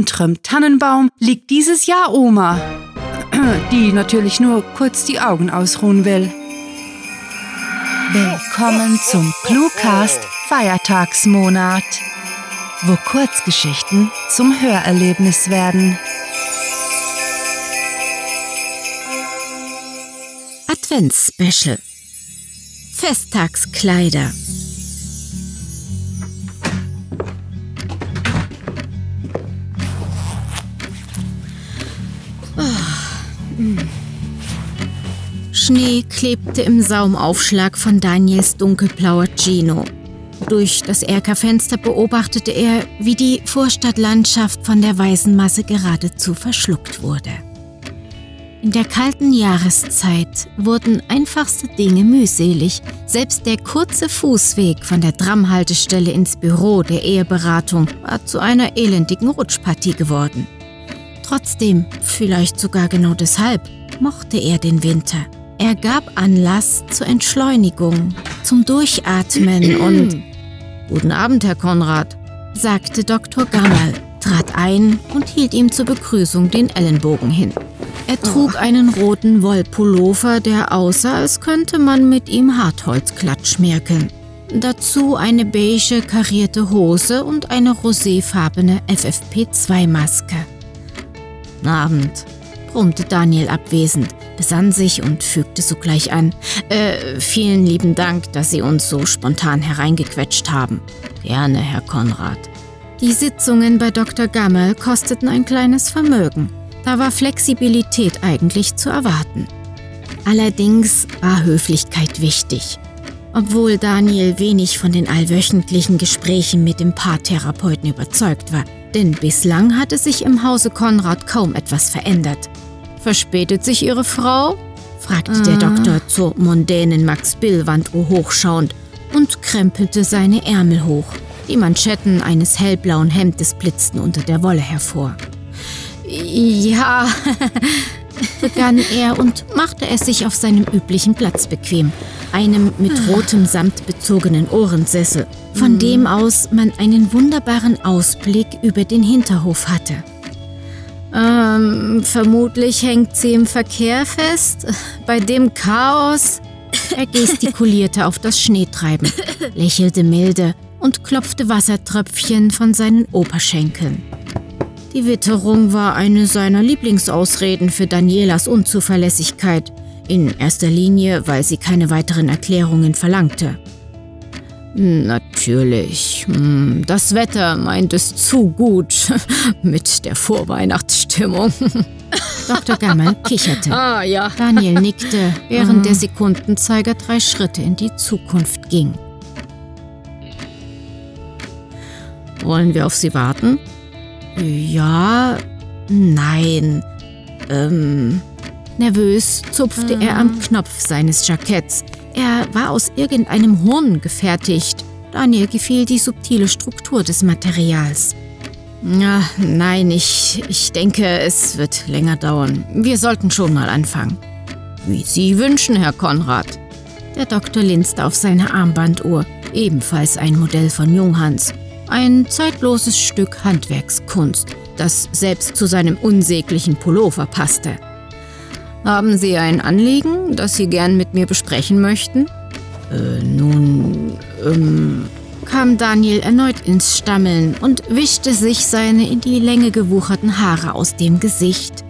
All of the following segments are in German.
unterm Tannenbaum liegt dieses Jahr Oma, die natürlich nur kurz die Augen ausruhen will. Willkommen zum Cluecast Feiertagsmonat, wo Kurzgeschichten zum Hörerlebnis werden. Adventsspecial Festtagskleider Schnee klebte im Saumaufschlag von Daniels dunkelblauer Gino. Durch das Erkerfenster beobachtete er, wie die Vorstadtlandschaft von der weißen Masse geradezu verschluckt wurde. In der kalten Jahreszeit wurden einfachste Dinge mühselig. Selbst der kurze Fußweg von der Tramhaltestelle ins Büro der Eheberatung war zu einer elendigen Rutschpartie geworden. Trotzdem, vielleicht sogar genau deshalb, mochte er den Winter. Er gab Anlass zur Entschleunigung, zum Durchatmen und Guten Abend, Herr Konrad, sagte Dr. Gammerl, trat ein und hielt ihm zur Begrüßung den Ellenbogen hin. Er trug einen roten Wollpullover, der aussah, als könnte man mit ihm Hartholzklatsch merken. Dazu eine beige karierte Hose und eine roséfarbene FFP2-Maske. Abend, brummte Daniel abwesend besann sich und fügte sogleich an. Äh, vielen lieben Dank, dass Sie uns so spontan hereingequetscht haben. Gerne, Herr Konrad. Die Sitzungen bei Dr. Gammel kosteten ein kleines Vermögen. Da war Flexibilität eigentlich zu erwarten. Allerdings war Höflichkeit wichtig. Obwohl Daniel wenig von den allwöchentlichen Gesprächen mit dem Paartherapeuten überzeugt war, denn bislang hatte sich im Hause Konrad kaum etwas verändert. Verspätet sich Ihre Frau? fragte ah. der Doktor zur mondänen Max-Bill-Wanduhr hochschauend und krempelte seine Ärmel hoch. Die Manschetten eines hellblauen Hemdes blitzten unter der Wolle hervor. Ja, begann er und machte es sich auf seinem üblichen Platz bequem, einem mit rotem Samt bezogenen Ohrensessel, von dem aus man einen wunderbaren Ausblick über den Hinterhof hatte. Ähm, vermutlich hängt sie im Verkehr fest. Bei dem Chaos. Er gestikulierte auf das Schneetreiben, lächelte milde und klopfte Wassertröpfchen von seinen Oberschenkeln. Die Witterung war eine seiner Lieblingsausreden für Danielas Unzuverlässigkeit, in erster Linie, weil sie keine weiteren Erklärungen verlangte. Natürlich. Hm, das Wetter meint es zu gut mit der Vorweihnachtsstimmung. Dr. Gammel kicherte. Ah, ja. Daniel nickte, während der Sekundenzeiger drei Schritte in die Zukunft ging. Wollen wir auf Sie warten? Ja, nein. Ähm, nervös zupfte er am Knopf seines Jacketts, er war aus irgendeinem Horn gefertigt. Daniel gefiel die subtile Struktur des Materials. Ja, nein, ich, ich denke, es wird länger dauern. Wir sollten schon mal anfangen. Wie Sie wünschen, Herr Konrad. Der Doktor linste auf seine Armbanduhr, ebenfalls ein Modell von Junghans. Ein zeitloses Stück Handwerkskunst, das selbst zu seinem unsäglichen Pullover passte. Haben Sie ein Anliegen, das Sie gern mit mir besprechen möchten? Äh, nun, ähm, kam Daniel erneut ins Stammeln und wischte sich seine in die Länge gewucherten Haare aus dem Gesicht.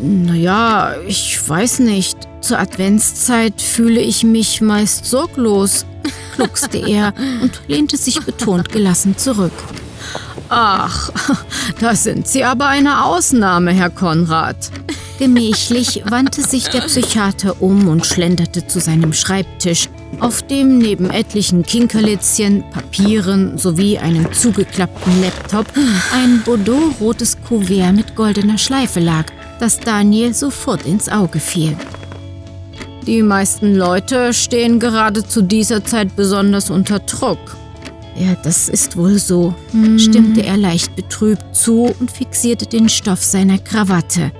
Naja, ich weiß nicht. Zur Adventszeit fühle ich mich meist sorglos, gluckste er und lehnte sich betont gelassen zurück. Ach, da sind Sie aber eine Ausnahme, Herr Konrad. Gemächlich wandte sich der Psychiater um und schlenderte zu seinem Schreibtisch, auf dem neben etlichen Kinkerlitzchen, Papieren sowie einem zugeklappten Laptop ein Bordeaux-rotes Kuvert mit goldener Schleife lag, das Daniel sofort ins Auge fiel. Die meisten Leute stehen gerade zu dieser Zeit besonders unter Druck. Ja, das ist wohl so, hm. stimmte er leicht betrübt zu und fixierte den Stoff seiner Krawatte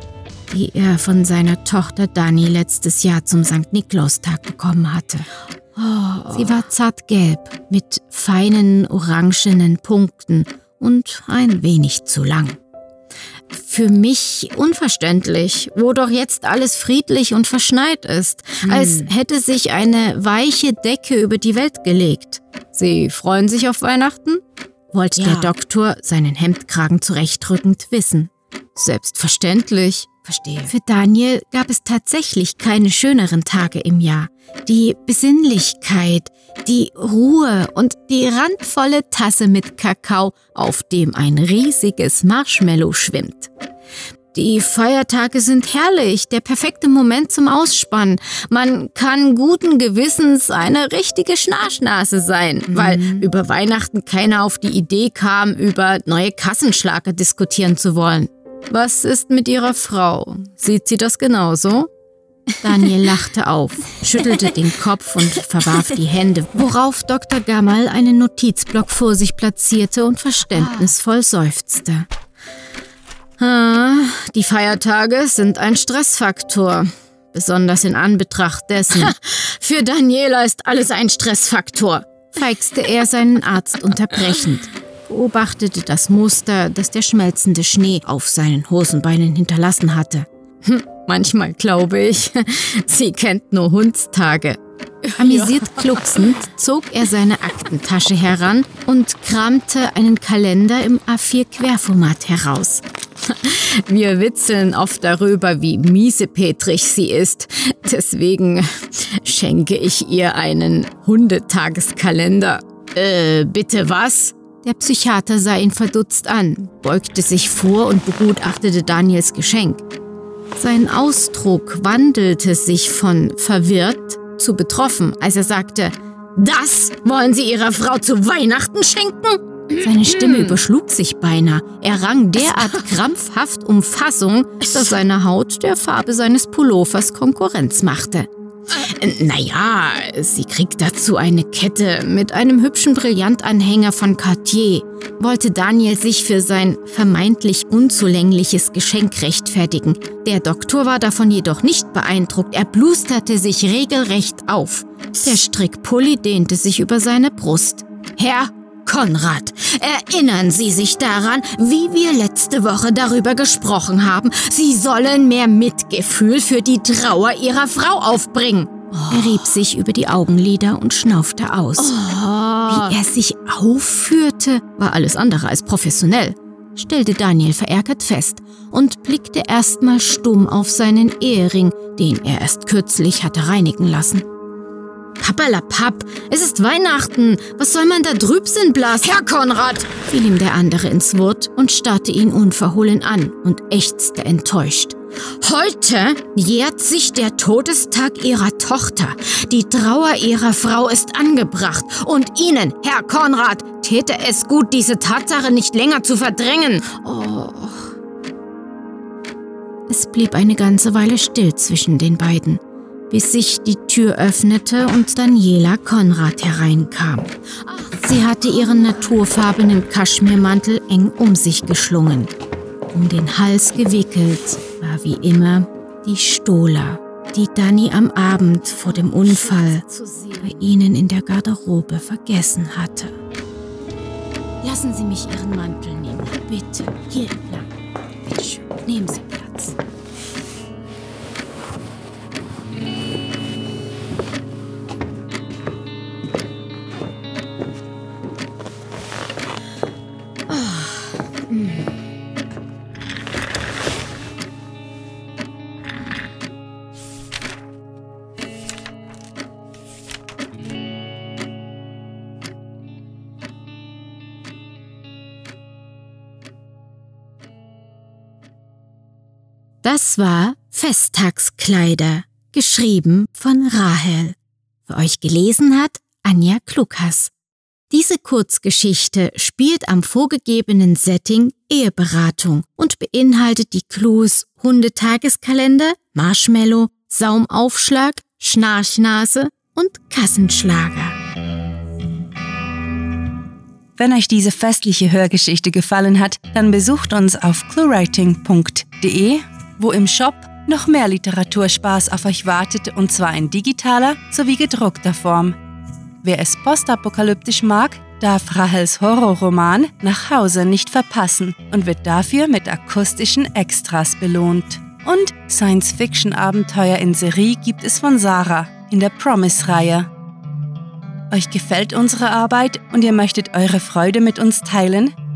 die er von seiner Tochter Dani letztes Jahr zum St. Niklaustag bekommen hatte. Sie war zartgelb mit feinen orangenen Punkten und ein wenig zu lang. für mich unverständlich, wo doch jetzt alles friedlich und verschneit ist, hm. als hätte sich eine weiche Decke über die Welt gelegt. Sie freuen sich auf Weihnachten? wollte ja. der Doktor, seinen Hemdkragen zurechtrückend, wissen. Selbstverständlich. Verstehe. Für Daniel gab es tatsächlich keine schöneren Tage im Jahr. Die Besinnlichkeit, die Ruhe und die randvolle Tasse mit Kakao, auf dem ein riesiges Marshmallow schwimmt. Die Feiertage sind herrlich, der perfekte Moment zum Ausspannen. Man kann guten Gewissens eine richtige Schnarchnase sein, mhm. weil über Weihnachten keiner auf die Idee kam, über neue Kassenschlager diskutieren zu wollen. Was ist mit Ihrer Frau? Sieht sie das genauso? Daniel lachte auf, schüttelte den Kopf und verwarf die Hände, worauf Dr. Gammal einen Notizblock vor sich platzierte und verständnisvoll seufzte. Ah, die Feiertage sind ein Stressfaktor, besonders in Anbetracht dessen. Für Daniela ist alles ein Stressfaktor, feixte er seinen Arzt unterbrechend beobachtete das Muster, das der schmelzende Schnee auf seinen Hosenbeinen hinterlassen hatte. Hm, manchmal glaube ich, sie kennt nur Hundstage. Amüsiert klucksend zog er seine Aktentasche heran und kramte einen Kalender im A4-Querformat heraus. Wir witzeln oft darüber, wie miesepetrig sie ist. Deswegen schenke ich ihr einen Hundetageskalender. Äh, bitte was? Der Psychiater sah ihn verdutzt an, beugte sich vor und begutachtete Daniels Geschenk. Sein Ausdruck wandelte sich von verwirrt zu betroffen, als er sagte, das wollen Sie Ihrer Frau zu Weihnachten schenken? Seine Stimme überschlug sich beinahe. Er rang derart krampfhaft um Fassung, dass seine Haut der Farbe seines Pullovers Konkurrenz machte. Naja, sie kriegt dazu eine Kette mit einem hübschen Brillantanhänger von Cartier. Wollte Daniel sich für sein vermeintlich unzulängliches Geschenk rechtfertigen. Der Doktor war davon jedoch nicht beeindruckt. Er blusterte sich regelrecht auf. Der Strickpulli dehnte sich über seine Brust. Herr Konrad, erinnern Sie sich daran, wie wir letzte Woche darüber gesprochen haben. Sie sollen mehr Mitgefühl für die Trauer Ihrer Frau aufbringen. Er rieb sich über die Augenlider und schnaufte aus. Oh. Wie er sich aufführte, war alles andere als professionell, stellte Daniel verärgert fest und blickte erstmal stumm auf seinen Ehering, den er erst kürzlich hatte reinigen lassen. Pappalapapp, es ist Weihnachten. Was soll man da Drübsinn blasen? Herr Konrad! fiel ihm der andere ins Wort und starrte ihn unverhohlen an und ächzte enttäuscht. Heute jährt sich der Todestag ihrer Tochter. Die Trauer ihrer Frau ist angebracht. Und Ihnen, Herr Konrad, täte es gut, diese Tatsache nicht länger zu verdrängen. Oh. Es blieb eine ganze Weile still zwischen den beiden bis sich die Tür öffnete und Daniela Konrad hereinkam. Sie hatte ihren naturfarbenen Kaschmirmantel eng um sich geschlungen. Um den Hals gewickelt war wie immer die Stola, die Dani am Abend vor dem Unfall bei ihnen in der Garderobe vergessen hatte. Lassen Sie mich Ihren Mantel nehmen, bitte. Hier entlang. Bitte schön, nehmen Sie Das war Festtagskleider, geschrieben von Rahel. Für euch gelesen hat Anja Klukas. Diese Kurzgeschichte spielt am vorgegebenen Setting Eheberatung und beinhaltet die Clues Hundetageskalender, Marshmallow, Saumaufschlag, Schnarchnase und Kassenschlager. Wenn euch diese festliche Hörgeschichte gefallen hat, dann besucht uns auf cluewriting.de wo im Shop noch mehr Literaturspaß auf euch wartet und zwar in digitaler sowie gedruckter Form. Wer es postapokalyptisch mag, darf Rahels Horrorroman Nach Hause nicht verpassen und wird dafür mit akustischen Extras belohnt. Und Science-Fiction-Abenteuer in Serie gibt es von Sarah in der Promise-Reihe. Euch gefällt unsere Arbeit und ihr möchtet eure Freude mit uns teilen?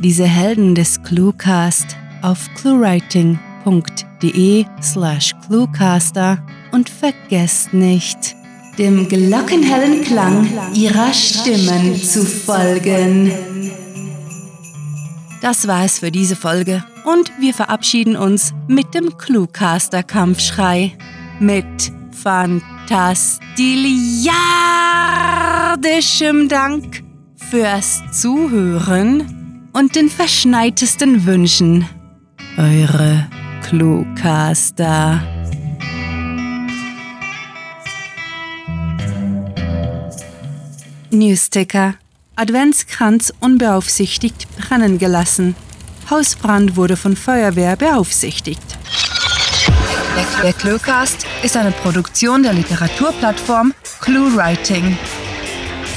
diese Helden des Cluecast auf cluewriting.de slash cluecaster und vergesst nicht, dem glockenhellen Klang ihrer Stimmen zu folgen. Das war es für diese Folge und wir verabschieden uns mit dem Cluecaster-Kampfschrei. Mit fantastiliardischem Dank fürs Zuhören und den verschneitesten Wünschen. Eure Cluecaster. Newsticker. Adventskranz unbeaufsichtigt brennen gelassen. Hausbrand wurde von Feuerwehr beaufsichtigt. Der Cluecast ist eine Produktion der Literaturplattform ClueWriting.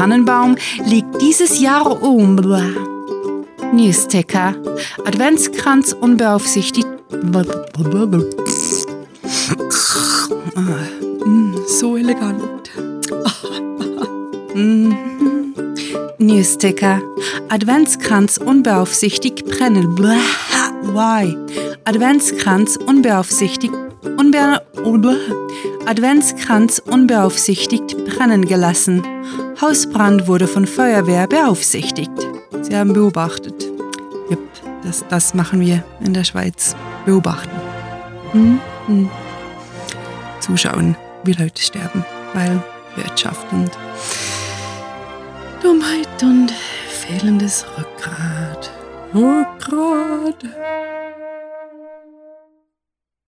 Tannenbaum liegt dieses Jahr um. Newsticker. Adventskranz unbeaufsichtigt. So elegant. Newsticker. Adventskranz unbeaufsichtigt brennen. Why? Adventskranz unbeaufsichtigt. Unbe Adventskranz unbeaufsichtigt brennen gelassen. Hausbrand wurde von Feuerwehr beaufsichtigt. Sie haben beobachtet. Yep, das, das machen wir in der Schweiz. Beobachten. Hm? Hm. Zuschauen, wie Leute sterben, weil Wirtschaft und Dummheit und fehlendes Rückgrat. Rückgrat.